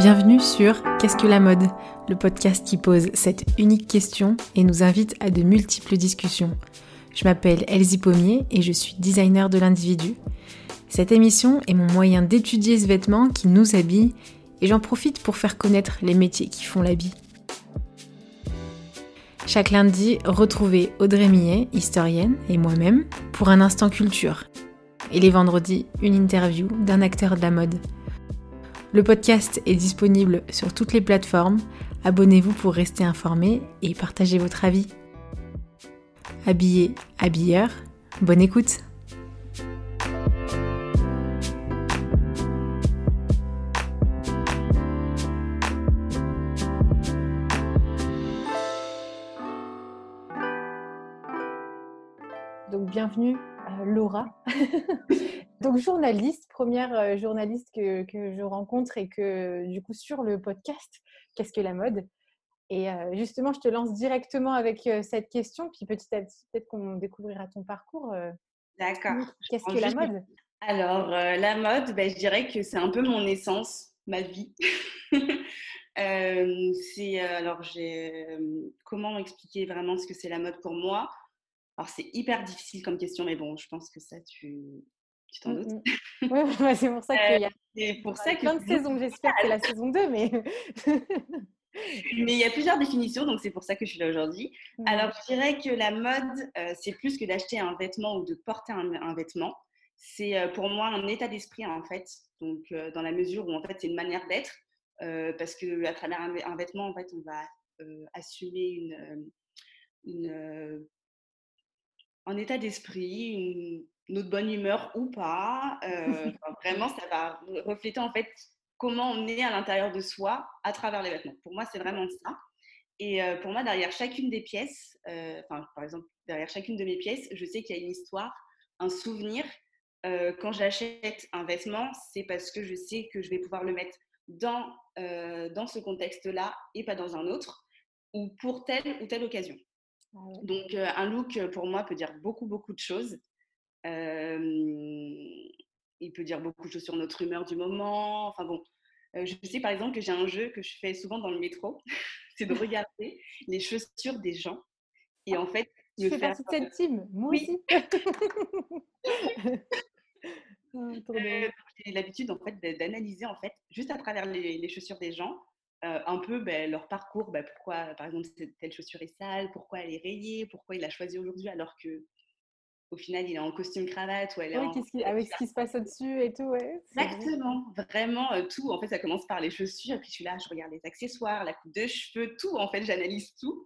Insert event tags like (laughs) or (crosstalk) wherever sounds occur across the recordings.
Bienvenue sur Qu'est-ce que la mode Le podcast qui pose cette unique question et nous invite à de multiples discussions. Je m'appelle Elsie Pommier et je suis designer de l'individu. Cette émission est mon moyen d'étudier ce vêtement qui nous habille et j'en profite pour faire connaître les métiers qui font l'habit. Chaque lundi, retrouvez Audrey Millet, historienne, et moi-même pour un instant culture. Et les vendredis, une interview d'un acteur de la mode. Le podcast est disponible sur toutes les plateformes. Abonnez-vous pour rester informé et partagez votre avis. Habillé, habilleur, bonne écoute bienvenue euh, Laura. (laughs) Donc, journaliste, première euh, journaliste que, je rencontre et que, du coup, sur le podcast, qu'est-ce que la mode? Et euh, justement, je te lance directement avec cette question, puis petit à petit, peut-être qu'on découvrira ton parcours. D'accord. Qu'est-ce que la mode? Alors, la mode, ben, je dirais que c'est un peu mon essence, ma vie. (laughs) c'est alors j'ai comment expliquer vraiment ce que c'est la mode pour moi? Alors c'est hyper difficile comme question mais bon je pense que ça tu tu t'en mmh, doutes mmh. (laughs) Oui, c'est pour ça qu'il y a, euh, c'est pour ça que plein de saisons. J'espère que c'est la saison 2, mais. (laughs) mais il y a plusieurs définitions, donc c'est pour ça que je suis là aujourd'hui. (laughs) Mmh. Alors, je dirais que la mode, euh, c'est plus que d'acheter un vêtement ou de porter un, vêtement. C'est euh, pour moi un état d'esprit, en fait. Donc, dans la mesure où, en fait, c'est une manière d'être. parce qu'à travers un, vêtement, en fait, on va assumer une, une un état d'esprit, une, notre bonne humeur ou pas. Euh, (laughs) vraiment, ça va refléter en fait comment on est à l'intérieur de soi à travers les vêtements. Pour moi, c'est vraiment ça. Et euh, pour moi, derrière chacune des pièces, euh, par exemple, derrière chacune de mes pièces, je sais qu'il y a une histoire, un souvenir. quand j'achète un vêtement, c'est parce que je sais que je vais pouvoir le mettre dans, dans ce contexte-là et pas dans un autre, ou pour telle ou telle occasion. Ah Donc, un look, pour moi, peut dire beaucoup, beaucoup de choses. Il peut dire beaucoup de choses sur notre humeur du moment. Enfin bon, je sais par exemple que j'ai un jeu que je fais souvent dans le métro, (laughs) c'est de (laughs) regarder les chaussures des gens et en fait me fais faire partie de cette team, moi aussi? (laughs) Oh, j'ai l'habitude en fait d'analyser en fait juste à travers les, chaussures des gens un peu ben, leur parcours, ben, pourquoi par exemple telle chaussure est sale, pourquoi elle est rayée, pourquoi il l'a choisie aujourd'hui alors que au final, il est en costume cravate ou elle est oui, avec ce qui se passe au-dessus et tout, ouais. Exactement, vraiment euh, tout. En fait, ça commence par les chaussures, puis je suis là, je regarde les accessoires, la coupe de cheveux, tout. En fait, j'analyse tout.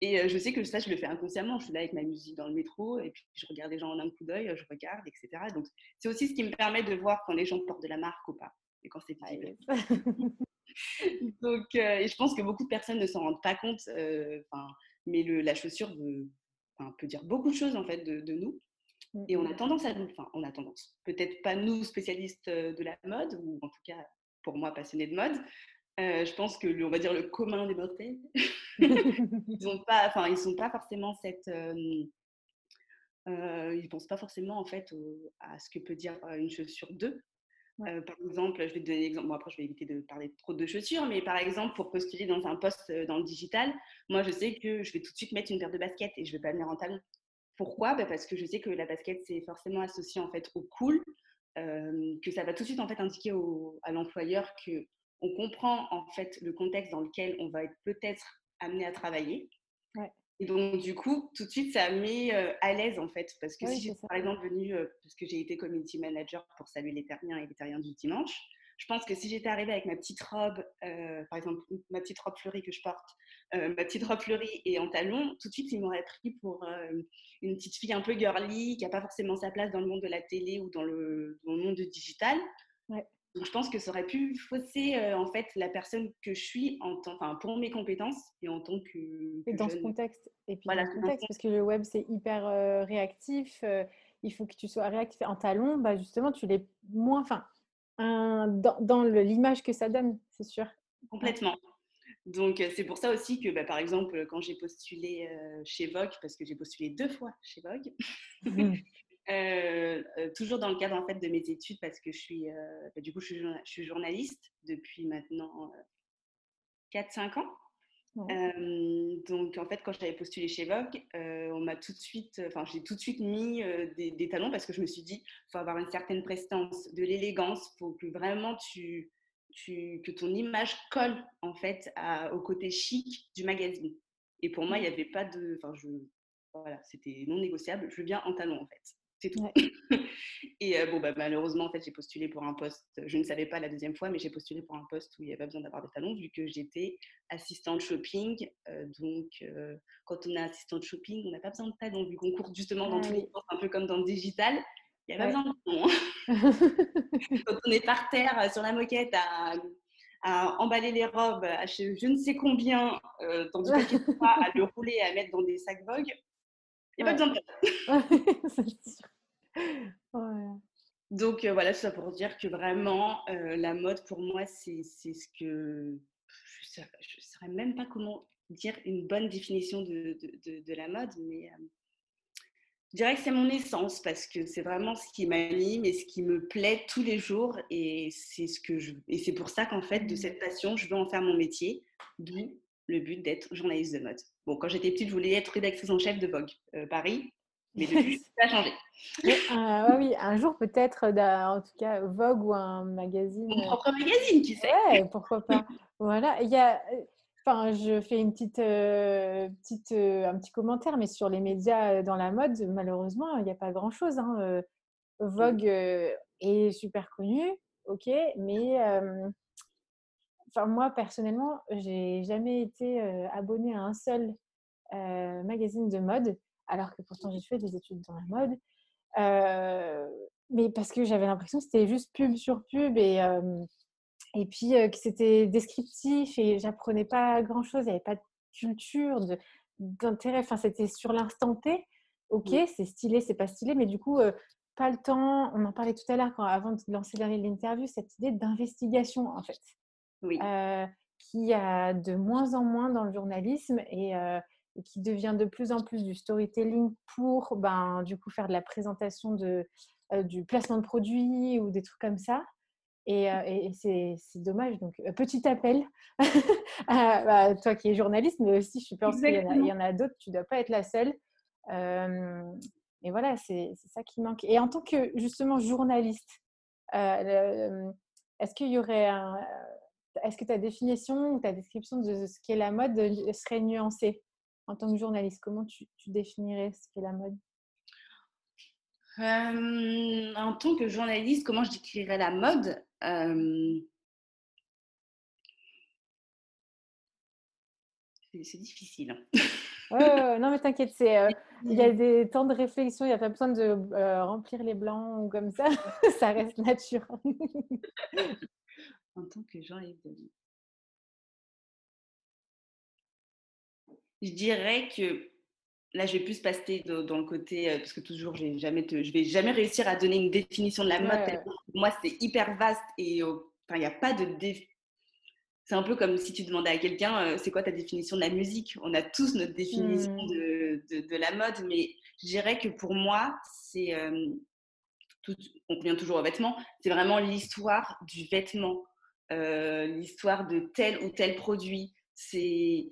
Et euh, je sais que ça, je le fais inconsciemment. Je suis là avec ma musique dans le métro, et puis je regarde les gens en un coup d'œil, je regarde, etc. Donc, c'est aussi ce qui me permet de voir quand les gens portent de la marque ou pas, et quand c'est visible. (laughs) (laughs) Donc, euh, et je pense que beaucoup de personnes ne s'en rendent pas compte. mais le, la chaussure veut, peut dire beaucoup de choses en fait de, nous. Mmh, et on a tendance à nous, enfin, on a tendance, peut-être pas nous spécialistes de la mode, ou en tout cas pour moi passionnés de mode, je pense que le, on va dire le commun des mortels, (laughs) ils n'ont pas, enfin ils sont pas forcément cette, euh, ils pensent pas forcément en fait à ce que peut dire une chaussure d'eux. par exemple, je vais te donner l'exemple. Bon, après, je vais éviter de parler trop de chaussures, mais par exemple, pour postuler dans un poste dans le digital, moi, je sais que je vais tout de suite mettre une paire de baskets et je vais pas venir en talon. Pourquoi? Bah, Parce que je sais que la basket, c'est forcément associé en fait au cool, que ça va tout de suite en fait indiquer à l'employeur que on comprend en fait le contexte dans lequel on va être peut-être amené à travailler. Et donc, du coup, tout de suite, ça met à l'aise, en fait. Parce que si j'ai, par exemple, venu, parce que j'ai été community manager pour saluer les terriens et les terriens du dimanche, je pense que si j'étais arrivée avec ma petite robe, par exemple, ma petite robe fleurie que je porte, ma petite robe fleurie et en talons, tout de suite, ils m'auraient pris pour une petite fille un peu girly, qui n'a pas forcément sa place dans le monde de la télé ou dans le, dans le monde digital. Donc, je pense que ça aurait pu fausser en fait la personne que je suis en enfin, pour mes compétences et en tant que. et dans ce contexte. Et puis dans ce contexte, parce que le web c'est hyper réactif. il faut que tu sois réactif. En talon, bah, justement, tu l'es moins. Enfin, dans, dans l'image que ça donne, c'est sûr. Complètement. Donc, c'est pour ça aussi que, bah, par exemple, quand j'ai postulé chez Vogue, parce que j'ai postulé deux fois chez Vogue, mmh. (laughs) toujours dans le cadre en fait de mes études parce que je suis, bah, du coup, je suis, journaliste depuis maintenant 4-5 ans. donc en fait, quand j'avais postulé chez Vogue, on m'a tout de suite, enfin j'ai tout de suite mis des, talons parce que je me suis dit, faut avoir une certaine prestance, de l'élégance, faut que vraiment tu, tu, que ton image colle en fait au côté chic du magazine. Et pour moi, il n'y mmh. avait pas de, enfin je, voilà, c'était non négociable. Je veux bien en talons en fait. C'est tout. (laughs) et bon, bah, malheureusement, en fait, j'ai postulé pour un poste. Je ne savais pas la deuxième fois, mais j'ai postulé pour un poste où il n'y avait pas besoin d'avoir des talons, vu que j'étais assistante shopping. donc, quand on est assistante shopping, on n'a pas besoin de talons, vu qu'on court justement dans tous les sens, un peu comme dans le digital. Il n'y a pas besoin de talons. Hein. (laughs) (laughs) quand on est par terre sur la moquette à, emballer les robes à je, ne sais combien, euh, tandis que à le rouler et à mettre dans des sacs Vogue, il n'y a pas besoin de (laughs) Donc euh, voilà, tout ça pour dire que vraiment, euh, la mode pour moi, c'est ce que je ne saurais même pas comment dire une bonne définition de, de, de, la mode, mais euh, je dirais que c'est mon essence parce que c'est vraiment ce qui m'anime et ce qui me plaît tous les jours et c'est ce que je et c'est pour ça qu'en fait de cette passion, je veux en faire mon métier, d'où le but d'être journaliste de mode. Bon, quand j'étais petite, je voulais être rédactrice en chef de Vogue euh, Paris, mais depuis, (laughs) ça a changé. Euh, oui, un jour peut-être, en tout cas, Vogue ou un magazine. Mon propre magazine, qui sait? Ouais, pourquoi pas. voilà, il y a. Enfin, je fais une petite, euh, petite, un petit commentaire, mais sur les médias dans la mode, malheureusement, il n'y a pas grand-chose. Hein. Vogue est super connu, ok, mais enfin, moi, personnellement, j'ai jamais été abonnée à un seul magazine de mode, alors que pourtant j'ai fait des études dans la mode. mais parce que j'avais l'impression que c'était juste pub sur pub et, et puis que c'était descriptif et j'apprenais pas grand chose. Il n'y avait pas de culture, d'intérêt. Enfin, c'était sur l'instant T. Ok, c'est stylé, c'est pas stylé, mais du coup, pas le temps. On en parlait tout à l'heure avant de lancer l'interview, cette idée d'investigation en fait oui. Euh, qui a de moins en moins dans le journalisme et, euh, qui devient de plus en plus du storytelling pour ben, du coup faire de la présentation de, euh, du placement de produits ou des trucs comme ça. Et, et c'est dommage. Donc, petit appel (laughs) à bah, toi qui es journaliste, mais aussi je pense qu'il y en a, d'autres, tu ne dois pas être la seule. et voilà, c'est ça qui manque. Et en tant que justement journaliste, est-ce qu'il y aurait un, est-ce que ta définition ou ta description de ce qu'est la mode euh, serait nuancée en tant que journaliste? Comment tu, définirais ce qu'est la mode? Euh, En tant que journaliste, comment je décrirais la mode? Euh, C'est difficile. Hein. non, mais t'inquiète, (laughs) il y a des temps de réflexion, il n'y a pas besoin de remplir les blancs ou comme ça, (laughs) ça reste naturel en tant que Jean-Yves Denis Je dirais que là, je vais plus passer dans le côté, euh, parce que toujours, je jamais je vais jamais réussir à donner une définition de la mode. Moi, c'est hyper vaste et enfin, il n'y a pas de C'est un peu comme si tu demandais à quelqu'un, euh, c'est quoi ta définition de la musique? On a tous notre définition mmh. de, de, la mode, mais je dirais que pour moi, c'est, euh, on revient toujours au vêtement, c'est vraiment l'histoire du vêtement. Euh, l'histoire de tel ou tel produit. C'est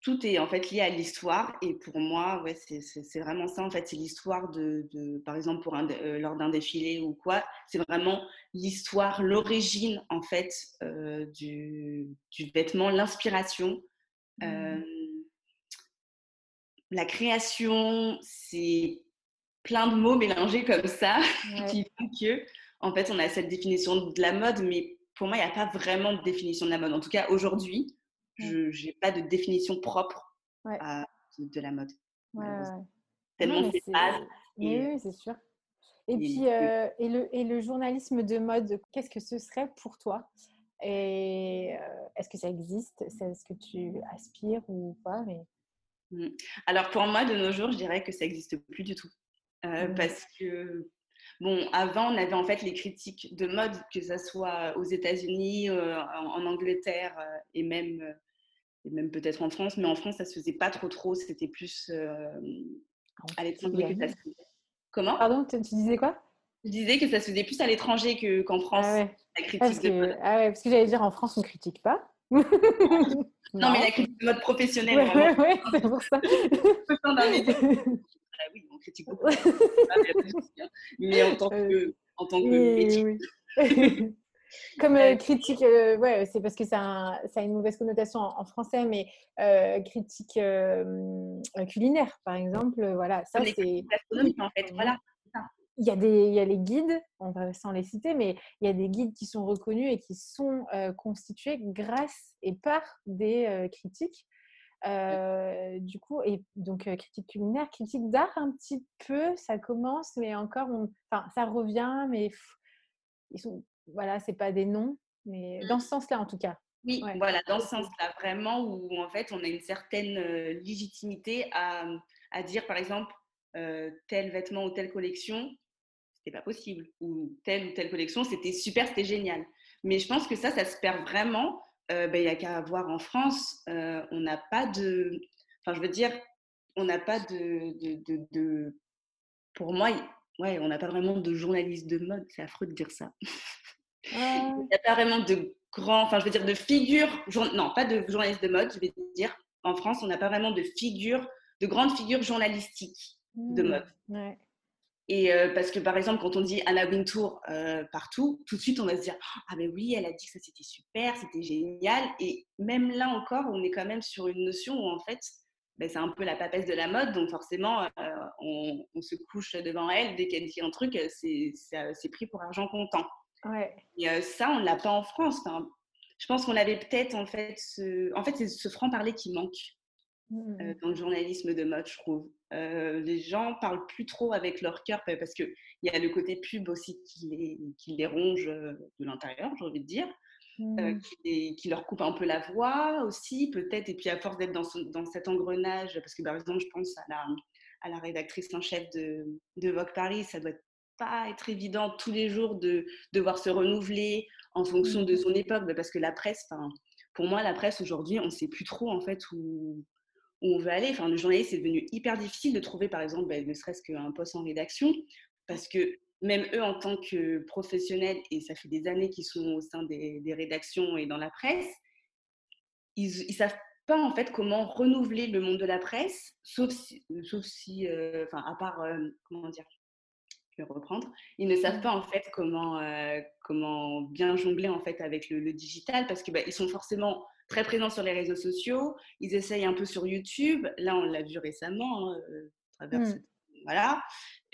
tout est en fait lié à l'histoire et pour moi, ouais, c'est vraiment ça en fait. C'est l'histoire de, par exemple, pour un, euh, lors d'un défilé ou quoi. C'est vraiment l'histoire, l'origine en fait euh, du, du, vêtement, l'inspiration. Mmh. la création, c'est plein de mots mélangés comme ça (laughs) qui font que en fait, on a cette définition de la mode, mais pour moi, il n'y a pas vraiment de définition de la mode. En tout cas, aujourd'hui, je n'ai pas de définition propre de, la mode. Tellement c'est Oui, c'est sûr. Et, puis, euh, et, le, et le journalisme de mode, qu'est-ce que ce serait pour toi? Et euh, est-ce que ça existe? Est-ce que tu aspires ou pas? Mais... Mmh. Alors pour moi, de nos jours, je dirais que ça n'existe plus du tout. Euh, mmh. Parce que Bon, avant, on avait en fait les critiques de mode, que ce soit aux États-Unis, euh, en, Angleterre euh, et même, euh, et même peut-être en France, mais en France, ça se faisait pas trop trop, c'était plus à l'étranger que ça se Comment? Pardon, tu, disais quoi? Je disais que ça se faisait plus à l'étranger qu'en France, ah ouais. la critique parce de que, mode. Ah ouais, parce que j'allais dire en France, on ne critique pas. non, mais la critique de mode professionnelle, ouais, ouais, c'est pour ça. (laughs) (laughs) ah oui, on critique beaucoup. Hein. mais en tant que, en tant que métier. Oui, oui. (laughs) Comme euh, critique, euh, ouais, c'est parce que ça a, ça a, une mauvaise connotation en, en français, mais euh, critique euh, culinaire, par exemple, voilà, ça c'est. en fait, voilà. Il y, a des, il y a les guides, on va sans les citer, mais il y a des guides qui sont reconnus et qui sont constitués grâce et par des critiques. Du coup, et donc critique culinaire, critique d'art un petit peu, ça commence, mais encore, on, enfin, ça revient, mais pff, ils sont voilà, c'est pas des noms, mais dans ce sens-là en tout cas. Oui, ouais. voilà, dans ce sens-là, vraiment, où en fait on a une certaine légitimité à, à dire, par exemple, tel vêtement ou telle collection, c'était pas possible, ou telle ou telle collection, c'était super, c'était génial. Mais je pense que ça, ça se perd vraiment. Il euh, ben, n'y a qu'à voir en France, euh, on n'a pas de. Enfin, je veux dire, on n'a pas de, de, de, de. Pour moi, ouais, on n'a pas vraiment de journaliste de mode, c'est affreux de dire ça. Il n'y a pas vraiment de grands, enfin je veux dire de figures, non pas de journalistes de mode, je vais dire. En France, on n'a pas vraiment de figures, de grandes figures journalistiques de Mmh, mode. ouais. Et euh, parce que par exemple, quand on dit Anna Wintour euh, partout, tout de suite on va se dire Ah ben oui, elle a dit que ça c'était super, c'était génial. Et même là encore, on est quand même sur une notion où en fait, ben, c'est un peu la papesse de la mode, donc forcément, euh, on, on, se couche devant elle. Dès qu'elle dit un truc, c'est pris pour argent comptant. Ouais. Et ça, on ne l'a pas en France. Enfin, je pense qu'on avait peut-être en fait ce, en fait, c'est ce franc-parler qui manque mmh. euh, dans le journalisme de mode, je trouve. Euh, les gens parlent plus trop avec leur cœur parce qu'il y a le côté pub aussi qui les, qui les ronge de l'intérieur, j'ai envie de dire. Mmh. Euh, qui, les, qui, leur coupe un peu la voix aussi, peut-être, et puis à force d'être dans, ce, dans cet engrenage, parce que par exemple, je pense à la, à la rédactrice en chef de, de Vogue Paris, ça doit pas être évident tous les jours de devoir se renouveler en fonction de son époque, parce que la presse, pour moi, la presse aujourd'hui, on ne sait plus trop en fait où, où on veut aller. Enfin, le journaliste, c'est devenu hyper difficile de trouver, par exemple, ben, ne serait-ce qu'un poste en rédaction, parce que même eux, en tant que professionnels, et ça fait des années qu'ils sont au sein des, rédactions et dans la presse, ils ne savent pas en fait comment renouveler le monde de la presse, sauf si, sauf si euh, enfin, à part, euh, comment dire, je vais reprendre, ils ne savent pas en fait comment, euh, comment bien jongler en fait avec le, le digital parce qu'ils bah, sont forcément très présents sur les réseaux sociaux, ils essayent un peu sur YouTube, là on l'a vu récemment, hein, à travers, mmh. voilà,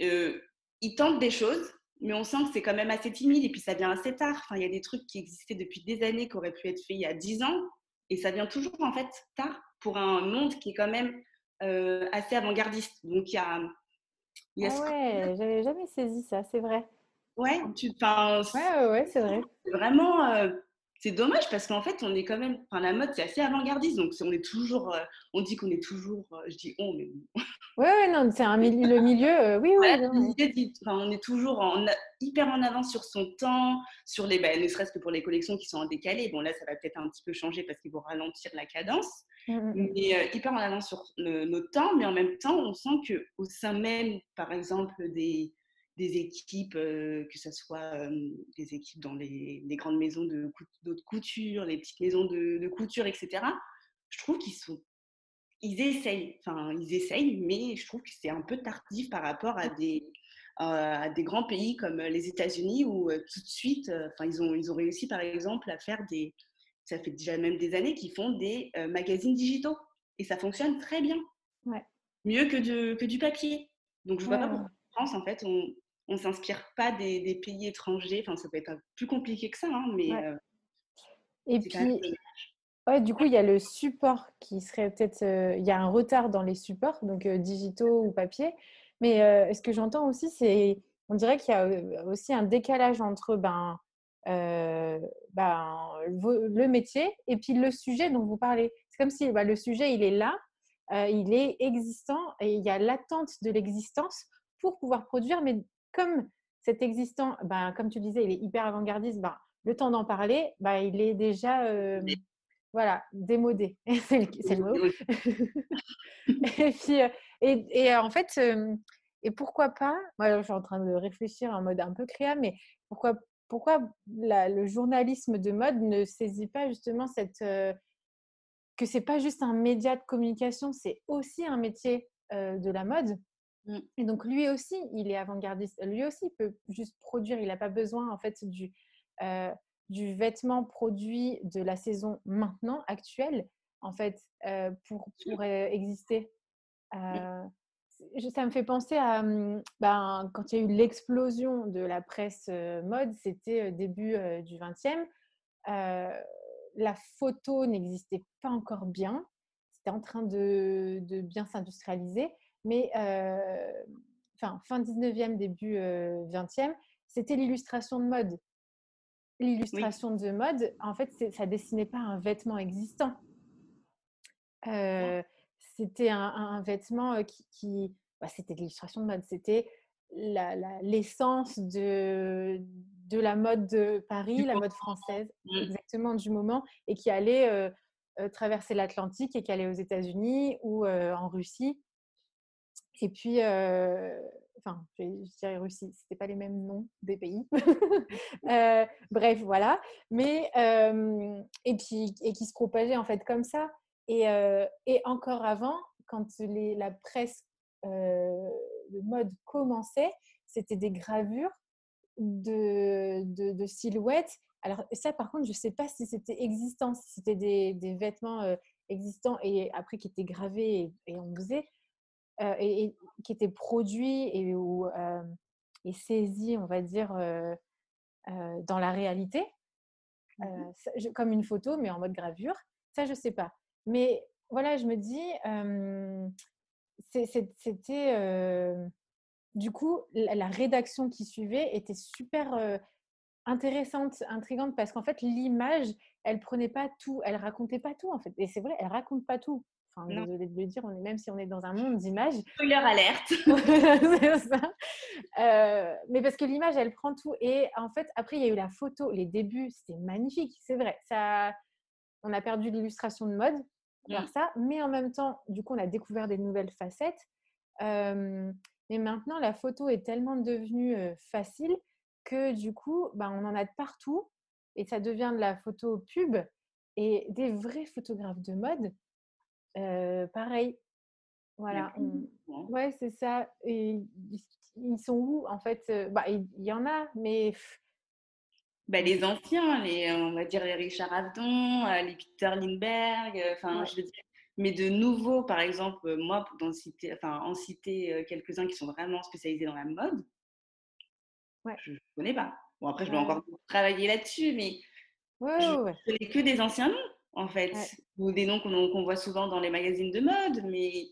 euh, ils tentent des choses, mais on sent que c'est quand même assez timide et puis ça vient assez tard, enfin il y a des trucs qui existaient depuis des années qui auraient pu être faits il y a 10 ans et ça vient toujours en fait tard pour un monde qui est quand même euh, assez avant-gardiste, donc il y a Yes. Ah ouais, j'avais jamais saisi ça, c'est vrai. Ouais, tu penses. Ouais, ouais, ouais c'est vrai. Vraiment, euh, c'est dommage parce qu'en fait, on est quand même. Enfin, la mode, c'est assez avant-gardiste, donc on est toujours. Euh, on dit qu'on est toujours. Euh, je dis on, mais. Ouais, ouais, non, c'est un milieu, le milieu. oui, oui. Ouais, non, dit, enfin, on est toujours en, hyper en avance sur son temps, sur les. Ben, ne serait-ce que pour les collections qui sont en décalé. Bon, là, ça va peut-être un petit peu changer parce qu'ils vont ralentir la cadence. Mmh, mais euh, hyper en avance sur le, nos temps, mais en même temps, on sent qu'au sein même, par exemple, des, des équipes, euh, que ce soit euh, des équipes dans les, les grandes maisons de, de, couture, les petites maisons de, de couture, etc., je trouve qu'ils sont. Ils essayent, enfin, ils essayent, mais je trouve que c'est un peu tardif par rapport à des, à des grands pays comme les États-Unis où tout de suite, enfin, ils, ont, ils ont réussi, par exemple, à faire des ça fait déjà même des années qu'ils font des magazines digitaux. Et ça fonctionne très bien. Ouais. Mieux que, de, que du papier. Donc, je ne vois pas pourquoi en France, en fait, on ne s'inspire pas des, des, pays étrangers. Enfin, ça peut être plus compliqué que ça, hein, mais. Ouais. Euh, Et puis, ouais, du coup, il y a le support qui serait peut-être. Euh, il y a un retard dans les supports, donc digitaux ou papier. Mais ce que j'entends aussi, c'est. On dirait qu'il y a aussi un décalage entre. Ben, euh, ben, le métier et puis le sujet dont vous parlez. C'est comme si ben, le sujet, il est là, euh, il est existant et il y a l'attente de l'existence pour pouvoir produire. Mais comme cet existant, ben, comme tu disais, il est hyper avant-gardiste, ben, le temps d'en parler, ben, il est déjà euh, voilà, démodé. (laughs) c'est le, le, mot. (laughs) et puis, et, et, en fait, et pourquoi pas, moi je suis en train de réfléchir en mode un peu créa, mais pourquoi, pourquoi le journalisme de mode ne saisit pas justement cette, euh, que c'est pas juste un média de communication, c'est aussi un métier euh, de la mode? Mmh. Et donc lui aussi, il est avant-gardiste. Lui aussi il peut juste produire. Il n'a pas besoin en fait du, euh, du vêtement produit de la saison maintenant actuelle en fait pour, pour exister ça me fait penser à mmh, ben, quand il y a eu l'explosion de la presse mode, c'était début du 20e. la photo n'existait pas encore bien. C'était en train de, de bien s'industrialiser. Mais enfin, fin 19e, début 20e, c'était l'illustration de mode. L'illustration de mode, en fait, ça dessinait pas un vêtement existant c'était un, vêtement qui, bah, c'était de l'illustration de mode, c'était l'essence de, de la mode de Paris, la mode française, mmh. exactement du moment, et qui allait traverser l'Atlantique et qui allait aux États-Unis ou en Russie. Et puis, enfin, je, dirais Russie, c'était pas les mêmes noms des pays. (laughs) bref, voilà. Mais, et puis, et qui se propageait en fait comme ça. Et, encore avant, quand la presse de mode commençait, c'était des gravures de, silhouettes. Alors ça, par contre, je ne sais pas si c'était existant, si c'était des, vêtements existants et après qui étaient gravés et, on faisait, et, qui étaient produits et, et saisis, on va dire, dans la réalité, mmh comme une photo, mais en mode gravure. Ça, je ne sais pas. Mais voilà, je me dis, c'était. du coup, la, rédaction qui suivait était super intéressante, intrigante, parce qu'en fait, l'image, elle prenait pas tout, elle racontait pas tout, en fait. Et c'est vrai, elle raconte pas tout. Enfin, désolée de le dire, on est, même si on est dans un monde d'images. (laughs) Spoiler alerte. (laughs) mais parce que l'image, elle prend tout. Et en fait, après, il y a eu la photo. Les débuts, c'était magnifique, c'est vrai. Ça, on a perdu l'illustration de mode par mmh. ça, mais en même temps, du coup, on a découvert des nouvelles facettes. mais maintenant, la photo est tellement devenue facile que du coup, bah, on en a de partout et ça devient de la photo pub et des vrais photographes de mode. Pareil, voilà. Ouais, c'est ça. Et ils sont où en fait bah, Il y en a, mais bah, les anciens, les, on va dire les Richard Avedon, les Peter Lindbergh, enfin, je veux dire, mais de nouveau, par exemple, moi, pour en citer, enfin, en citer quelques-uns qui sont vraiment spécialisés dans la mode, ouais. je ne connais pas. Bon, après, je vais encore travailler là-dessus, mais ouais, je ne connais que des anciens noms, en fait, ou des noms qu'on voit souvent dans les magazines de mode, mais...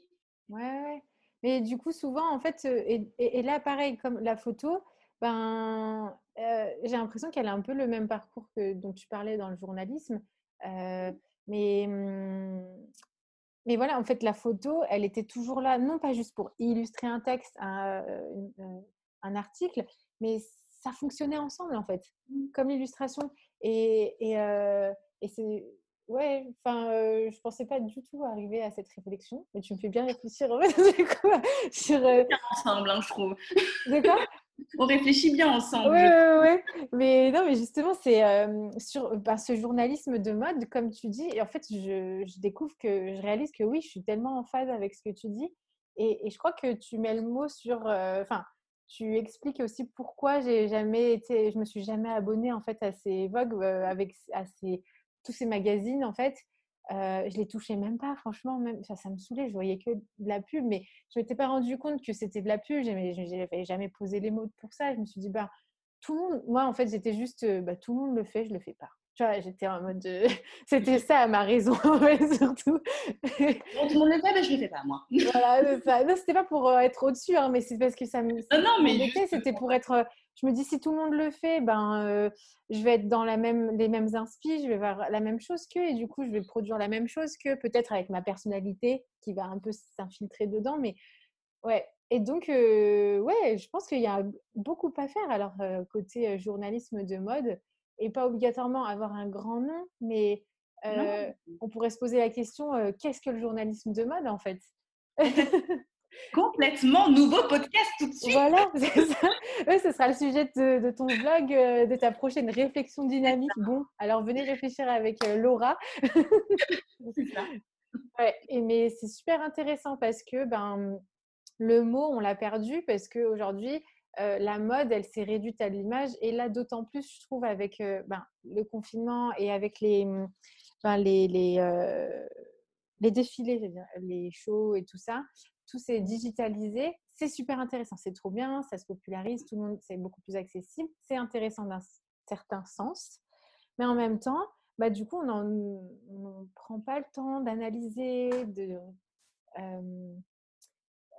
Ouais, ouais. Mais du coup, souvent, en fait, et, et là, pareil, comme la photo, ben, j'ai l'impression qu'elle a un peu le même parcours que dont tu parlais dans le journalisme. mais, mmh, mais voilà, en fait, la photo, elle était toujours là, non pas juste pour illustrer un texte, un, un article, mais ça fonctionnait ensemble, en fait, mmh. comme l'illustration. Et, et, et c'est. Ouais, enfin, je pensais pas du tout arriver à cette réflexion, mais tu me fais bien réfléchir en fait, (laughs) du coup, sur. ensemble, hein, je trouve. On réfléchit bien ensemble. Oui, oui, oui. Mais non, mais justement, c'est euh, sur bah, ce journalisme de mode, comme tu dis. Et en fait, je, découvre que je réalise que oui, je suis tellement en phase avec ce que tu dis. Et, je crois que tu mets le mot sur. Euh, enfin, tu expliques aussi pourquoi j'ai jamais été. Je me suis jamais abonnée en fait à ces Vogue, euh, avec à ces, tous ces magazines en fait. Euh, je les touchais même pas, franchement, même, ça, ça me saoulait, je voyais que de la pub, mais je m'étais pas rendu compte que c'était de la pub, je n'avais jamais posé les mots pour ça, je me suis dit, bah, tout le monde, moi en fait, j'étais juste, euh, bah, tout le monde le fait, je le fais pas. Tu vois, j'étais en mode, (laughs) c'était ça ma raison, (laughs) surtout. tout le monde le fait, mais je le fais pas, moi. voilà, ça. Non, c'était pas pour euh, être au-dessus, hein, mais c'est parce que ça me. Non, non, mais. C'était pour être je me dis si tout le monde le fait, ben euh, je vais être dans la même, les mêmes inspi, je vais voir la même chose qu'eux et du coup je vais produire la même chose que peut-être avec ma personnalité qui va un peu s'infiltrer dedans. Mais ouais. Et donc euh, ouais, je pense qu'il y a beaucoup à faire alors euh, côté journalisme de mode et pas obligatoirement avoir un grand nom, mais on pourrait se poser la question qu'est-ce que le journalisme de mode en fait? (laughs) complètement nouveau podcast tout de suite. Voilà, (laughs) c'est ça. ce sera le sujet de, ton vlog, euh, de ta prochaine réflexion dynamique. Bon, alors venez réfléchir avec euh, Laura. (laughs) c'est ça. Ouais, et, mais c'est super intéressant parce que ben, le mot, on l'a perdu parce qu'aujourd'hui, euh, la mode, elle s'est réduite à l'image. Et là, d'autant plus, je trouve, avec ben, le confinement et avec les, ben, les, les, les défilés, les shows et tout ça, tout s'est digitalisé. C'est super intéressant, c'est trop bien, ça se popularise, tout le monde, c'est beaucoup plus accessible, c'est intéressant d'un certain sens. Mais en même temps, bah, du coup, on ne prend pas le temps d'analyser, de, euh,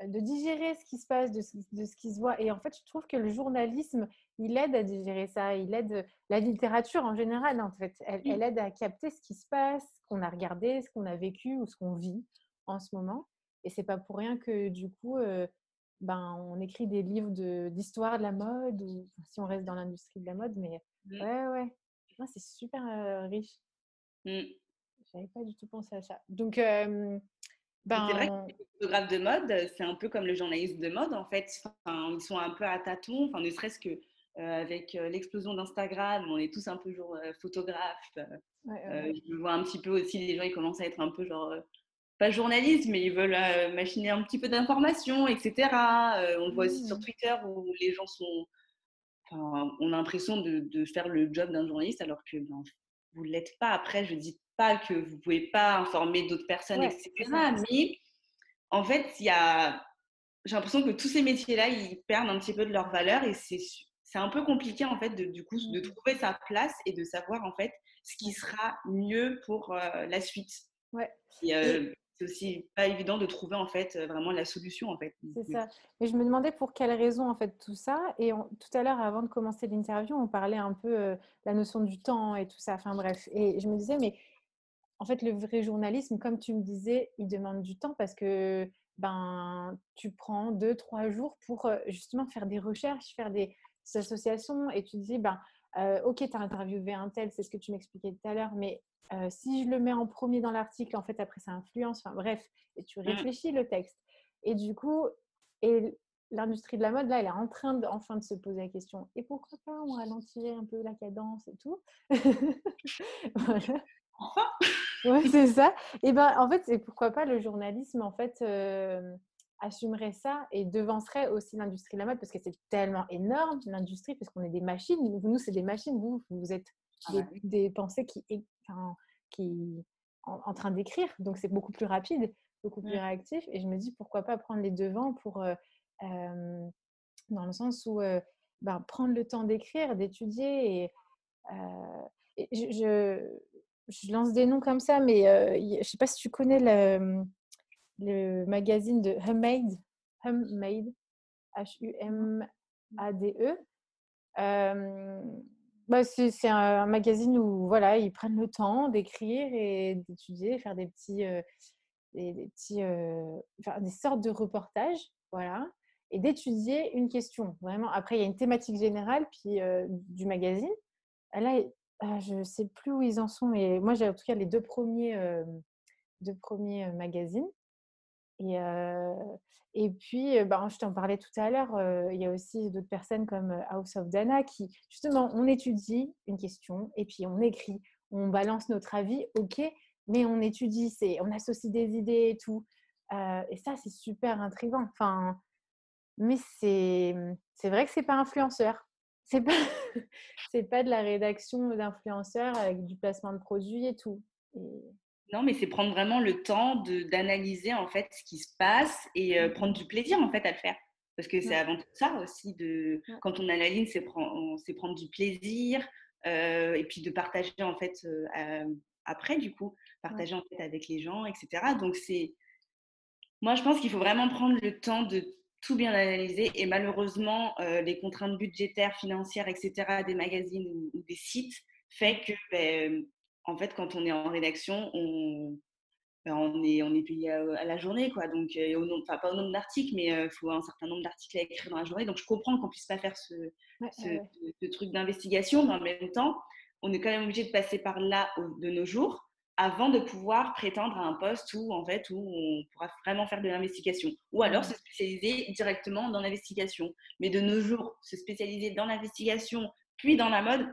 de digérer ce qui se passe, de, de, ce qui se voit. Et en fait, je trouve que le journalisme, il aide à digérer ça, il aide la littérature en général, en fait. Elle, elle aide à capter ce qui se passe, ce qu'on a regardé, ce qu'on a vécu ou ce qu'on vit en ce moment. Et c'est pas pour rien que du coup, euh, ben, on écrit des livres d'histoire de, la mode, ou si on reste dans l'industrie de la mode, mais mmh. ouais, ouais, c'est super euh, riche. Mmh. J'avais pas du tout pensé à ça. Donc, ben... C'est vrai que les photographes de mode, c'est un peu comme le journaliste de mode, en fait. Enfin, ils sont un peu à tâtons, enfin, ne serait-ce que euh, avec l'explosion d'Instagram, on est tous un peu genre photographes. je vois un petit peu aussi les gens, ils commencent à être un peu genre pas journalistes, mais ils veulent euh, machiner un petit peu d'informations, etc. Euh, on le voit aussi sur mmh. Twitter où les gens sont. Enfin, on a l'impression de, de, faire le job d'un journaliste alors que ben, vous ne l'êtes pas. Après, je ne dis pas que vous ne pouvez pas informer d'autres personnes, etc. Mais en fait, il y a. J'ai l'impression que tous ces métiers-là, ils perdent un petit peu de leur valeur et c'est c'est un peu compliqué en fait de, du coup de mmh. trouver sa place et de savoir en fait ce qui sera mieux pour euh, la suite. Ouais c'est aussi pas évident de trouver en fait euh, vraiment la solution en fait. C'est ça. Mais je me demandais pour quelle raison en fait tout ça. Et tout à l'heure, avant de commencer l'interview, on parlait un peu euh, la notion du temps et tout ça. Enfin bref. Et je me disais, mais en fait, le vrai journalisme, comme tu me disais, il demande du temps parce que ben tu prends deux trois jours pour euh, justement faire des recherches, faire des, associations et tu dis ben ok, tu as interviewé un tel, c'est ce que tu m'expliquais tout à l'heure, mais euh, si je le mets en premier dans l'article, en fait, après, ça influence. Enfin, bref, et tu mmh. réfléchis le texte. Et du coup, et l'industrie de la mode, là, elle est en train de, enfin de se poser la question et pourquoi pas on ralentirait un peu la cadence et tout? (laughs) Voilà. Enfin ouais, c'est ça. Et ben, en fait, c'est pourquoi pas le journalisme, en fait, euh, assumerait ça et devancerait aussi l'industrie de la mode parce que c'est tellement énorme, l'industrie, parce qu'on est des machines. Nous, c'est des machines. Vous, vous êtes ah des, bah des, pensées qui, enfin, qui en, train d'écrire. Donc, c'est beaucoup plus rapide, beaucoup plus réactif. Et je me dis, pourquoi pas prendre les devants pour, euh, euh, dans le sens où euh, ben, prendre le temps d'écrire, d'étudier. Et, je, je, lance des noms comme ça, mais je ne sais pas si tu connais le, le magazine de Hummade, Hummade, H-U-M-A-D-E. Bah, c'est un, magazine où voilà, ils prennent le temps d'écrire et d'étudier, faire des petits, euh, des, petits, euh, des sortes de reportages, voilà, et d'étudier une question. Vraiment. Après, il y a une thématique générale puis euh, du magazine. Là, ah, je ne sais plus où ils en sont, mais moi j'ai en tout cas les deux premiers, deux premiers magazines. Et, et puis, bah, je t'en parlais tout à l'heure, il y a aussi d'autres personnes comme House of Dana qui, justement, on étudie une question et puis on écrit, on balance notre avis, ok, mais on étudie, on associe des idées et tout. et ça, c'est super intriguant. Enfin, mais c'est vrai que c'est pas influenceur. C'est pas, (laughs) pas de la rédaction d'influenceurs avec du placement de produits et tout. Non, mais c'est prendre vraiment le temps d'analyser en fait ce qui se passe et euh, prendre du plaisir en fait à le faire. Parce que c'est avant tout ça aussi de quand on analyse, c'est prendre, prendre du plaisir euh, et puis de partager en fait euh, après du coup, partager en fait avec les gens, etc. Donc c'est, moi je pense qu'il faut vraiment prendre le temps de tout bien analyser et malheureusement les contraintes budgétaires, financières, etc. des magazines ou, des sites fait que ben, en fait, quand on est en rédaction, on, ben, on, est, on est payé à, la journée, quoi. Donc, au nombre, pas au nombre d'articles, mais il euh, faut un certain nombre d'articles à écrire dans la journée. Donc, je comprends qu'on puisse pas faire ce, ce, truc d'investigation, mais en même temps, on est quand même obligé de passer par là de nos jours. avant de pouvoir prétendre à un poste où, en fait, où on pourra vraiment faire de l'investigation. Ou alors se spécialiser directement dans l'investigation. Mais de nos jours, se spécialiser dans l'investigation, puis dans la mode,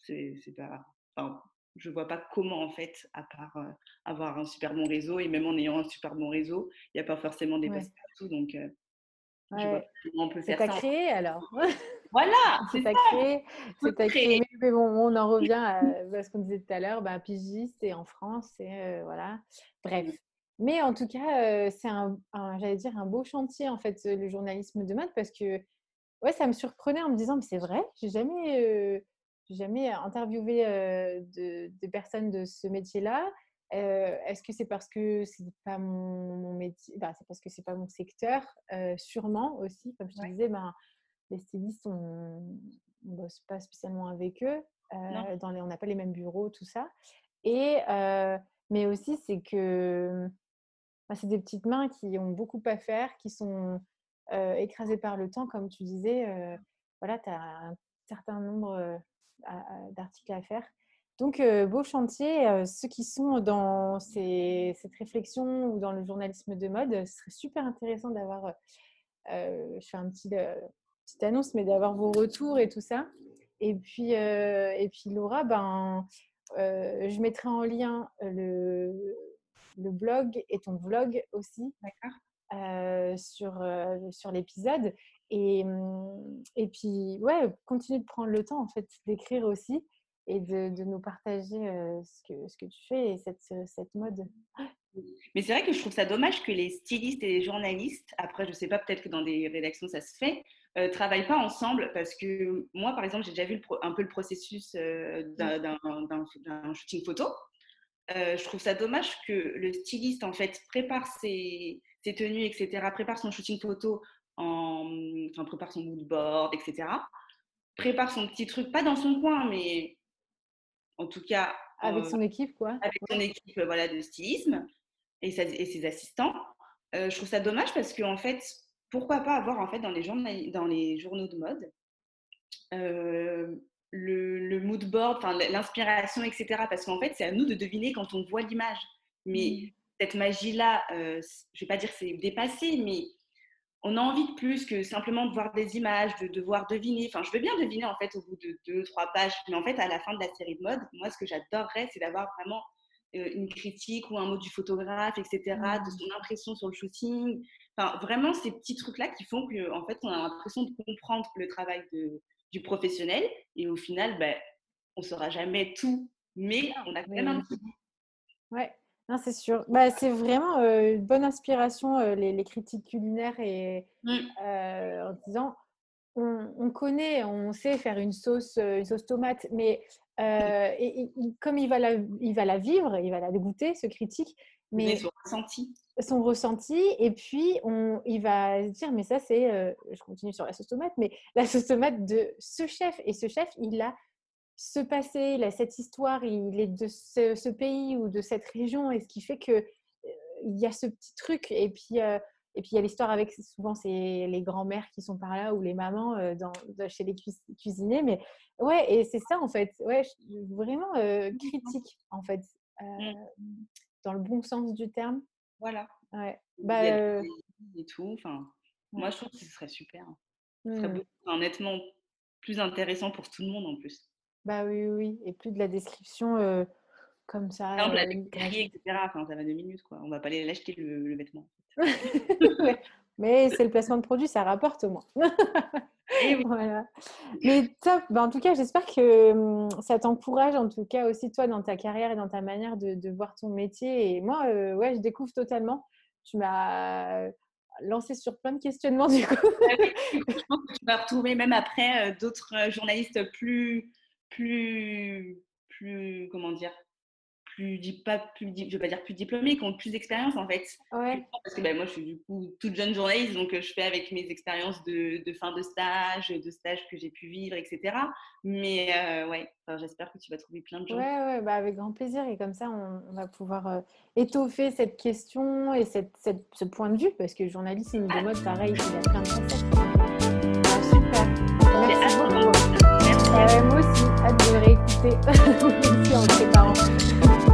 c'est pas. Enfin, je vois pas comment, en fait, à part euh, avoir un super bon réseau. Et même en ayant un super bon réseau, il n'y a pas forcément des postes partout. Donc, euh, je vois comment on peut faire ça. C'est à créer alors. Voilà, c'est à créer. C'est à créer. Mais bon, on en (laughs) revient à ce qu'on disait tout à l'heure. Ben, pigiste et en France, et euh, voilà. Bref. Mais en tout cas, c'est un, j'allais dire, un beau chantier en fait, le journalisme de mode, parce que ouais, ça me surprenait en me disant, mais c'est vrai, j'ai jamais jamais interviewé de, personnes de ce métier-là. Est-ce que c'est parce que c'est pas mon, métier bah, C'est parce que c'est pas mon secteur, sûrement aussi. Comme je te disais, ben, les stylistes, on ne bosse pas spécialement avec eux. dans les, on n'a pas les mêmes bureaux, tout ça. Et, mais aussi, c'est que bah, c'est des petites mains qui ont beaucoup à faire, qui sont écrasées par le temps, comme tu disais. voilà, tu as un certain nombre d'articles à faire. Donc, beau chantier. ceux qui sont dans cette réflexion ou dans le journalisme de mode, ce serait super intéressant d'avoir, je fais un petit, petite annonce, mais d'avoir vos retours et tout ça. Et puis, et puis Laura, ben, je mettrai en lien le, le blog et ton vlog aussi. Sur, sur l'épisode. Et, mmh, et puis, ouais, continue de prendre le temps, en fait, d'écrire aussi et de, de nous partager ce, que, ce que tu fais et cette, cette mode. Mais c'est vrai que je trouve ça dommage que les stylistes et les journalistes, après, je ne sais pas, peut-être que dans des rédactions ça se fait, ne travaillent pas ensemble parce que moi, par exemple, j'ai déjà vu un peu le processus mmh. d'un shooting photo. je trouve ça dommage que le styliste, en fait, prépare ses, ses tenues, etc., prépare son shooting photo en, enfin, prépare son mood board, etc. Prépare son petit truc, pas dans son coin, mais en tout cas. Avec son équipe, quoi. Avec son équipe voilà, de stylisme et, et ses assistants. Euh, je trouve ça dommage parce qu'en en fait, pourquoi pas avoir en fait dans les, journaux, dans les journaux de mode euh, le, le, mood board, l'inspiration, etc. Parce qu'en fait, c'est à nous de deviner quand on voit l'image. Mais mmh. Cette magie-là, euh, je ne vais pas dire que c'est dépassé, mais on a envie de plus que simplement de voir des images, de devoir deviner. Enfin, je veux bien deviner en fait au bout de deux, trois pages, mais en fait, à la fin de la série de mode, moi, ce que j'adorerais, c'est d'avoir vraiment euh, une critique ou un mot du photographe, etc., de mmh. son impression sur le shooting. Enfin, vraiment ces petits trucs-là qui font qu'en en fait, on a l'impression de comprendre le travail du professionnel et au final, ben, on ne saura jamais tout, mais on a quand même un petit Ouais, c'est sûr. Bah, c'est vraiment une bonne inspiration, les, critiques culinaires, et mmh. en disant on, connaît, on sait faire une sauce, une sauce tomate, mais et, comme il va, la, il va la vivre, il va la goûter, ce critique, mais son ressenti. Son ressenti, et puis on, il va se dire mais ça c'est, je continue sur la sauce tomate, mais la sauce tomate de ce chef, et ce chef, il a ce passé, il a cette histoire, il est de ce, pays ou de cette région, et ce qui fait que il y a ce petit truc. Et puis, et puis il y a l'histoire avec souvent c'est les grands-mères qui sont par là ou les mamans dans, chez les cuisiniers. Mais ouais, et c'est ça en fait. Ouais, vraiment critique en fait, mmh. dans le bon sens du terme. Voilà. Ouais. Bah, et tout. Enfin, moi je trouve que ce serait super. Ce serait mmh. honnêtement plus intéressant pour tout le monde en plus. Bah oui, oui, et plus de la description comme ça. Par exemple, la etc. Enfin, ça va deux minutes, quoi. On va pas aller l'acheter le, vêtement. (laughs) Mais c'est le placement de produit, ça rapporte au moins. (laughs) voilà. Mais top. Bah, en tout cas, j'espère que mmh, ça t'encourage, en tout cas aussi toi, dans ta carrière et dans ta manière de, voir ton métier. Et moi, ouais, je découvre totalement. Tu m'as lancé sur plein de questionnements (laughs) du coup. je pense que tu vas retrouver même après d'autres journalistes plus plus, plus comment dire, plus, pas, plus, je vais pas dire plus diplômés, qui ont plus d'expérience en fait. Parce que ben, moi, je suis du coup toute jeune journaliste, donc je fais avec mes expériences de, de, fin de stage, de stage que j'ai pu vivre, etc. Mais euh, ouais, j'espère que tu vas trouver plein de gens. Ouais, ouais bah, avec grand plaisir. Et comme ça, on, va pouvoir euh, étoffer cette question et cette, cette, ce point de vue, parce que journalisme de mode, pareil, il y a plein de concepts. Moi aussi, hâte de réécouter (laughs) en préparant.